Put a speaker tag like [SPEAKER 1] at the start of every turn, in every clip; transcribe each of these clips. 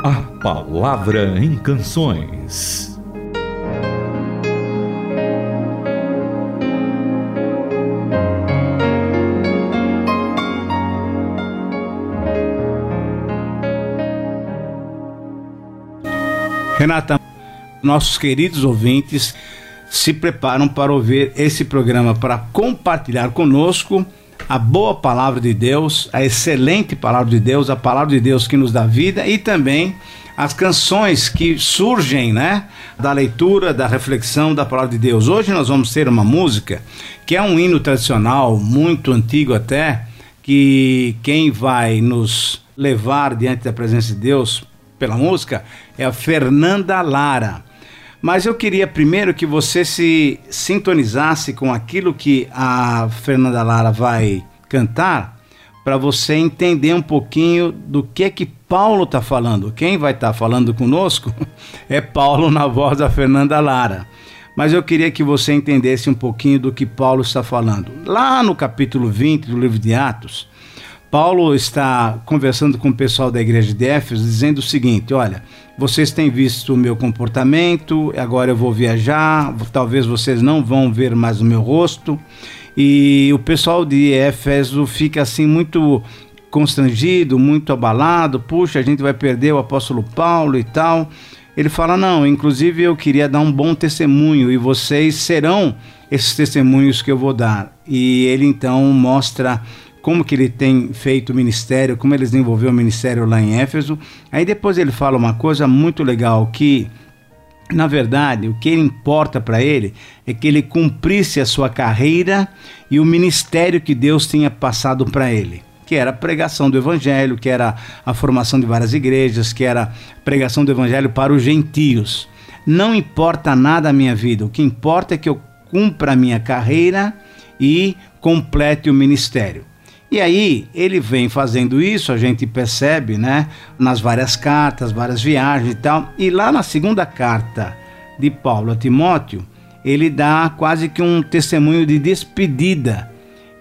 [SPEAKER 1] A Palavra em Canções.
[SPEAKER 2] Renata, nossos queridos ouvintes se preparam para ouvir esse programa para compartilhar conosco a boa palavra de Deus, a excelente palavra de Deus, a palavra de Deus que nos dá vida e também as canções que surgem, né, da leitura, da reflexão da palavra de Deus. Hoje nós vamos ter uma música que é um hino tradicional, muito antigo até, que quem vai nos levar diante da presença de Deus pela música é a Fernanda Lara. Mas eu queria primeiro que você se sintonizasse com aquilo que a Fernanda Lara vai cantar, para você entender um pouquinho do que é que Paulo está falando. Quem vai estar tá falando conosco é Paulo na voz da Fernanda Lara. Mas eu queria que você entendesse um pouquinho do que Paulo está falando. Lá no capítulo 20 do livro de Atos, Paulo está conversando com o pessoal da igreja de Éfeso, dizendo o seguinte: olha, vocês têm visto o meu comportamento, agora eu vou viajar, talvez vocês não vão ver mais o meu rosto. E o pessoal de Éfeso fica assim muito constrangido, muito abalado. Puxa, a gente vai perder o apóstolo Paulo e tal. Ele fala: Não, inclusive eu queria dar um bom testemunho e vocês serão esses testemunhos que eu vou dar. E ele então mostra como que ele tem feito o ministério, como ele desenvolveu o ministério lá em Éfeso. Aí depois ele fala uma coisa muito legal que na verdade, o que importa para ele é que ele cumprisse a sua carreira e o ministério que Deus tinha passado para ele, que era a pregação do evangelho, que era a formação de várias igrejas, que era a pregação do evangelho para os gentios. Não importa nada a minha vida, o que importa é que eu cumpra a minha carreira e complete o ministério. E aí ele vem fazendo isso, a gente percebe, né, nas várias cartas, várias viagens e tal. E lá na segunda carta de Paulo a Timóteo, ele dá quase que um testemunho de despedida.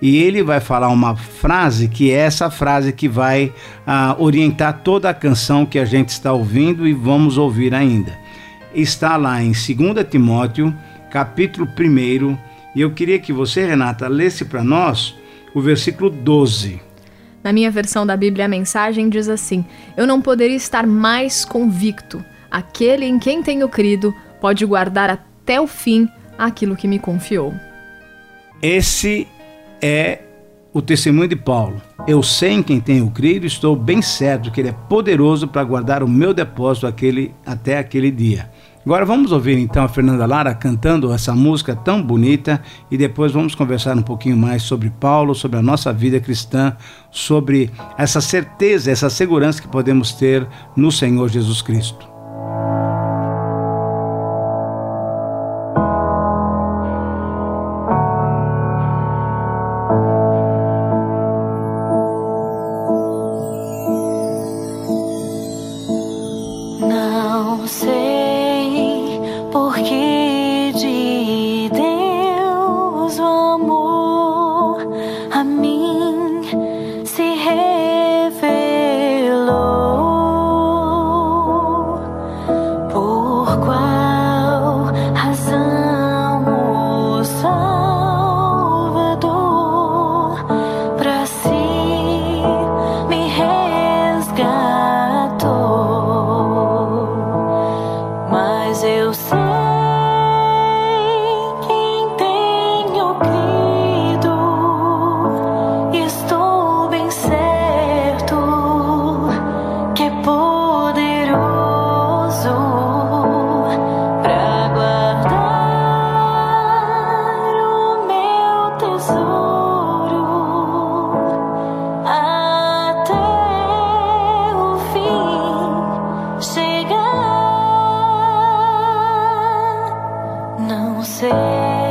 [SPEAKER 2] E ele vai falar uma frase que é essa frase que vai ah, orientar toda a canção que a gente está ouvindo e vamos ouvir ainda. Está lá em 2 Timóteo, capítulo 1, e eu queria que você, Renata, lesse para nós o versículo 12.
[SPEAKER 3] Na minha versão da Bíblia, a mensagem diz assim: Eu não poderia estar mais convicto. Aquele em quem tenho crido pode guardar até o fim aquilo que me confiou.
[SPEAKER 2] Esse é o testemunho de Paulo. Eu sei em quem tenho crido e estou bem certo que ele é poderoso para guardar o meu depósito aquele, até aquele dia. Agora vamos ouvir então a Fernanda Lara cantando essa música tão bonita e depois vamos conversar um pouquinho mais sobre Paulo, sobre a nossa vida cristã, sobre essa certeza, essa segurança que podemos ter no Senhor Jesus Cristo.
[SPEAKER 4] Se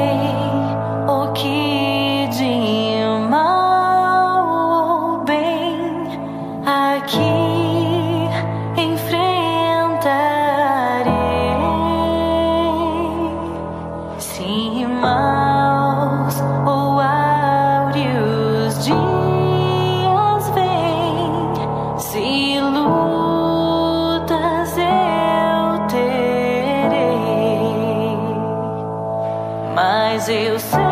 [SPEAKER 4] Brasil.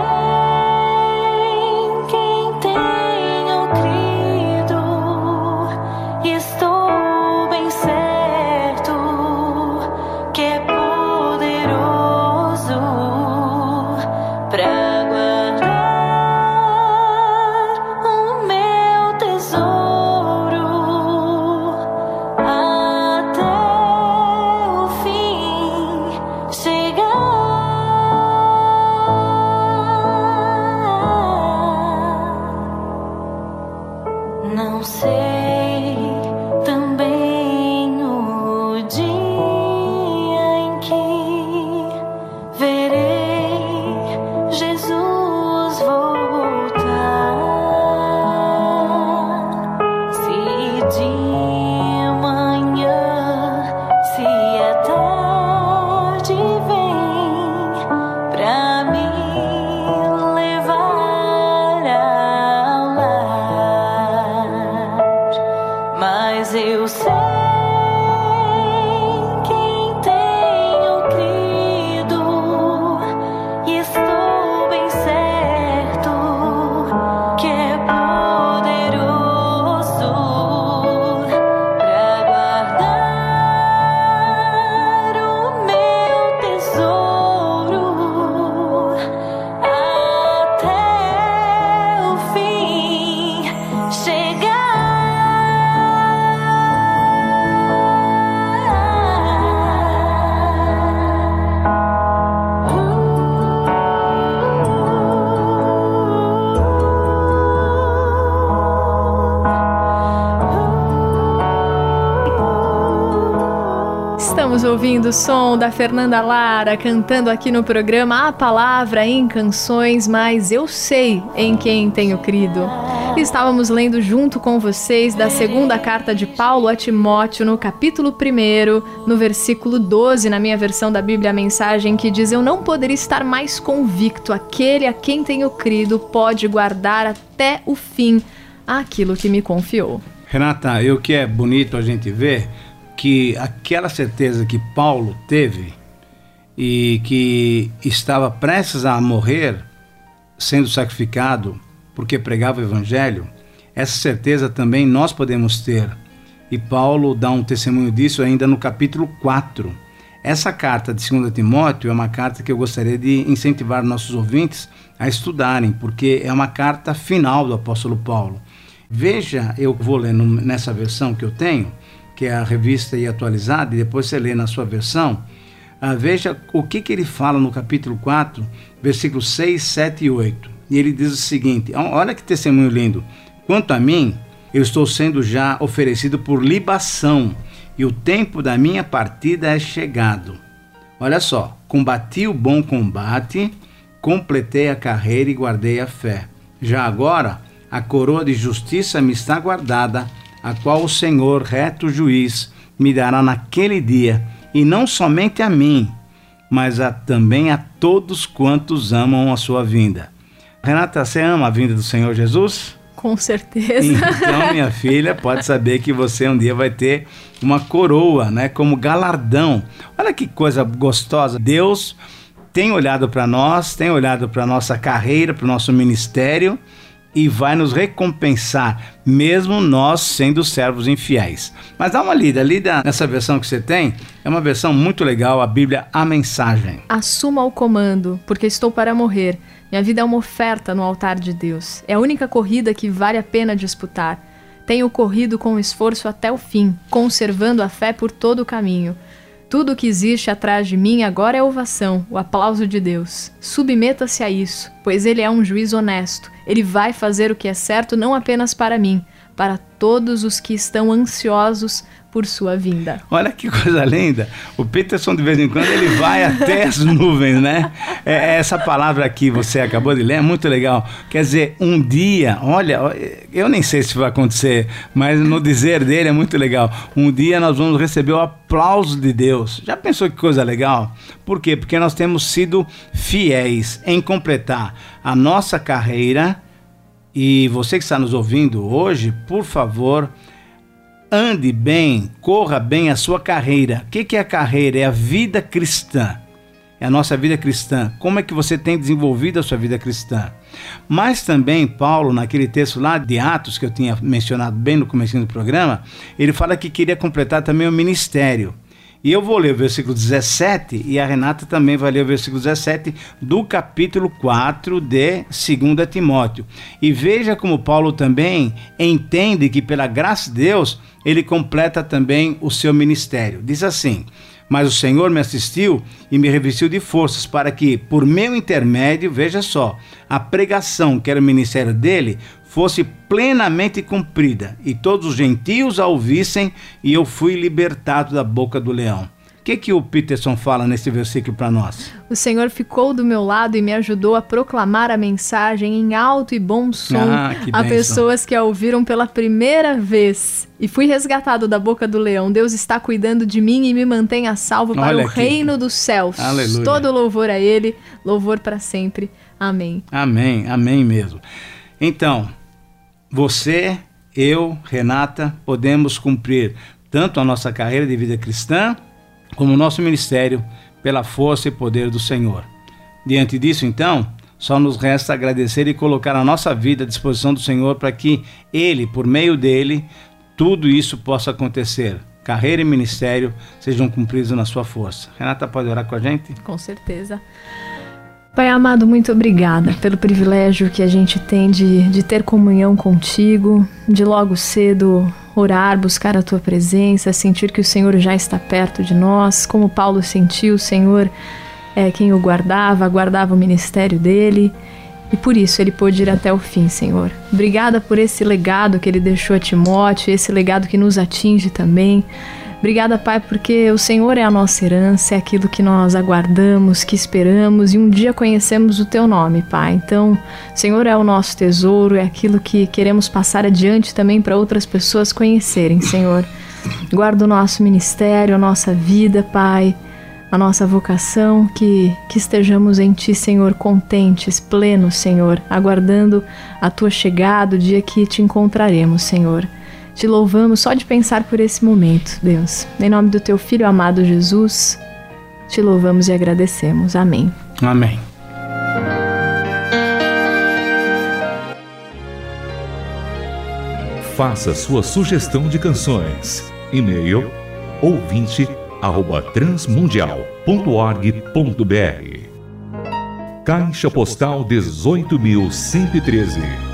[SPEAKER 3] Ouvindo o som da Fernanda Lara cantando aqui no programa A Palavra em Canções, mas eu sei em quem tenho crido. Estávamos lendo junto com vocês da segunda carta de Paulo a Timóteo, no capítulo 1, no versículo 12, na minha versão da Bíblia, a mensagem que diz: Eu não poderia estar mais convicto, aquele a quem tenho crido pode guardar até o fim aquilo que me confiou.
[SPEAKER 2] Renata, e o que é bonito a gente ver que aquela certeza que Paulo teve e que estava prestes a morrer, sendo sacrificado porque pregava o evangelho, essa certeza também nós podemos ter. E Paulo dá um testemunho disso ainda no capítulo 4. Essa carta de 2 Timóteo é uma carta que eu gostaria de incentivar nossos ouvintes a estudarem, porque é uma carta final do apóstolo Paulo. Veja, eu vou ler nessa versão que eu tenho, que é a revista e atualizada, e depois você lê na sua versão, ah, veja o que, que ele fala no capítulo 4, versículos 6, 7 e 8. E ele diz o seguinte: olha que testemunho lindo. Quanto a mim, eu estou sendo já oferecido por libação, e o tempo da minha partida é chegado. Olha só, combati o bom combate, completei a carreira e guardei a fé. Já agora, a coroa de justiça me está guardada a qual o Senhor, reto juiz, me dará naquele dia, e não somente a mim, mas a, também a todos quantos amam a sua vinda. Renata, você ama a vinda do Senhor Jesus?
[SPEAKER 3] Com certeza.
[SPEAKER 2] Então, minha filha, pode saber que você um dia vai ter uma coroa, né, como galardão. Olha que coisa gostosa. Deus tem olhado para nós, tem olhado para nossa carreira, para o nosso ministério e vai nos recompensar, mesmo nós sendo servos infiéis. Mas dá uma lida, lida nessa versão que você tem, é uma versão muito legal, a Bíblia, a mensagem.
[SPEAKER 3] Assuma o comando, porque estou para morrer. Minha vida é uma oferta no altar de Deus. É a única corrida que vale a pena disputar. Tenho corrido com esforço até o fim, conservando a fé por todo o caminho. Tudo o que existe atrás de mim agora é ovação, o aplauso de Deus. Submeta-se a isso, pois ele é um juiz honesto. Ele vai fazer o que é certo não apenas para mim, para todos os que estão ansiosos por sua vinda.
[SPEAKER 2] Olha que coisa linda. O Peterson, de vez em quando, ele vai até as nuvens, né? É, é, essa palavra aqui você acabou de ler é muito legal. Quer dizer, um dia, olha, eu nem sei se vai acontecer, mas no dizer dele é muito legal. Um dia nós vamos receber o aplauso de Deus. Já pensou que coisa legal? Por quê? Porque nós temos sido fiéis em completar a nossa carreira. E você que está nos ouvindo hoje, por favor, ande bem, corra bem a sua carreira. O que, é a carreira? É a vida cristã. é a nossa vida cristã. Como é que você tem desenvolvido a sua vida cristã? Mas também Paulo, naquele texto lá de Atos que eu tinha mencionado bem no começo do programa, ele fala que queria completar também o ministério. E eu vou ler o versículo 17 e a Renata também vai ler o versículo 17 do capítulo 4 de 2 Timóteo. E veja como Paulo também entende que pela graça de Deus ele completa também o seu ministério. Diz assim: mas o Senhor me assistiu e me revestiu de forças para que, por meu intermédio, veja só, a pregação, que era o ministério dele, fosse plenamente cumprida e todos os gentios a ouvissem, e eu fui libertado da boca do leão. O que, que o Peterson fala nesse versículo para nós?
[SPEAKER 3] O Senhor ficou do meu lado e me ajudou a proclamar a mensagem em alto e bom som ah, a pessoas que a ouviram pela primeira vez. E fui resgatado da boca do leão. Deus está cuidando de mim e me mantém a salvo para Olha o aqui. reino dos céus. Aleluia. Todo louvor a Ele, louvor para sempre. Amém.
[SPEAKER 2] Amém, amém mesmo. Então, você, eu, Renata, podemos cumprir tanto a nossa carreira de vida cristã como o nosso ministério pela força e poder do Senhor. Diante disso, então, só nos resta agradecer e colocar a nossa vida à disposição do Senhor para que Ele, por meio dele, tudo isso possa acontecer. Carreira e ministério sejam cumpridos na sua força. Renata, pode orar com a gente?
[SPEAKER 3] Com certeza. Pai amado, muito obrigada pelo privilégio que a gente tem de, de ter comunhão contigo, de logo cedo orar, buscar a tua presença, sentir que o Senhor já está perto de nós, como Paulo sentiu, o Senhor é quem o guardava, guardava o ministério dele. E por isso ele pôde ir até o fim, Senhor. Obrigada por esse legado que ele deixou a Timóteo, esse legado que nos atinge também. Obrigada, Pai, porque o Senhor é a nossa herança, é aquilo que nós aguardamos, que esperamos e um dia conhecemos o Teu nome, Pai. Então, o Senhor é o nosso tesouro, é aquilo que queremos passar adiante também para outras pessoas conhecerem, Senhor. Guarda o nosso ministério, a nossa vida, Pai, a nossa vocação, que, que estejamos em Ti, Senhor, contentes, plenos, Senhor, aguardando a Tua chegada, o dia que te encontraremos, Senhor. Te louvamos só de pensar por esse momento, Deus. Em nome do teu filho amado Jesus, te louvamos e agradecemos. Amém.
[SPEAKER 2] Amém.
[SPEAKER 1] Faça sua sugestão de canções. E-mail ouvinte@transmundial.org.br. Caixa Postal 18113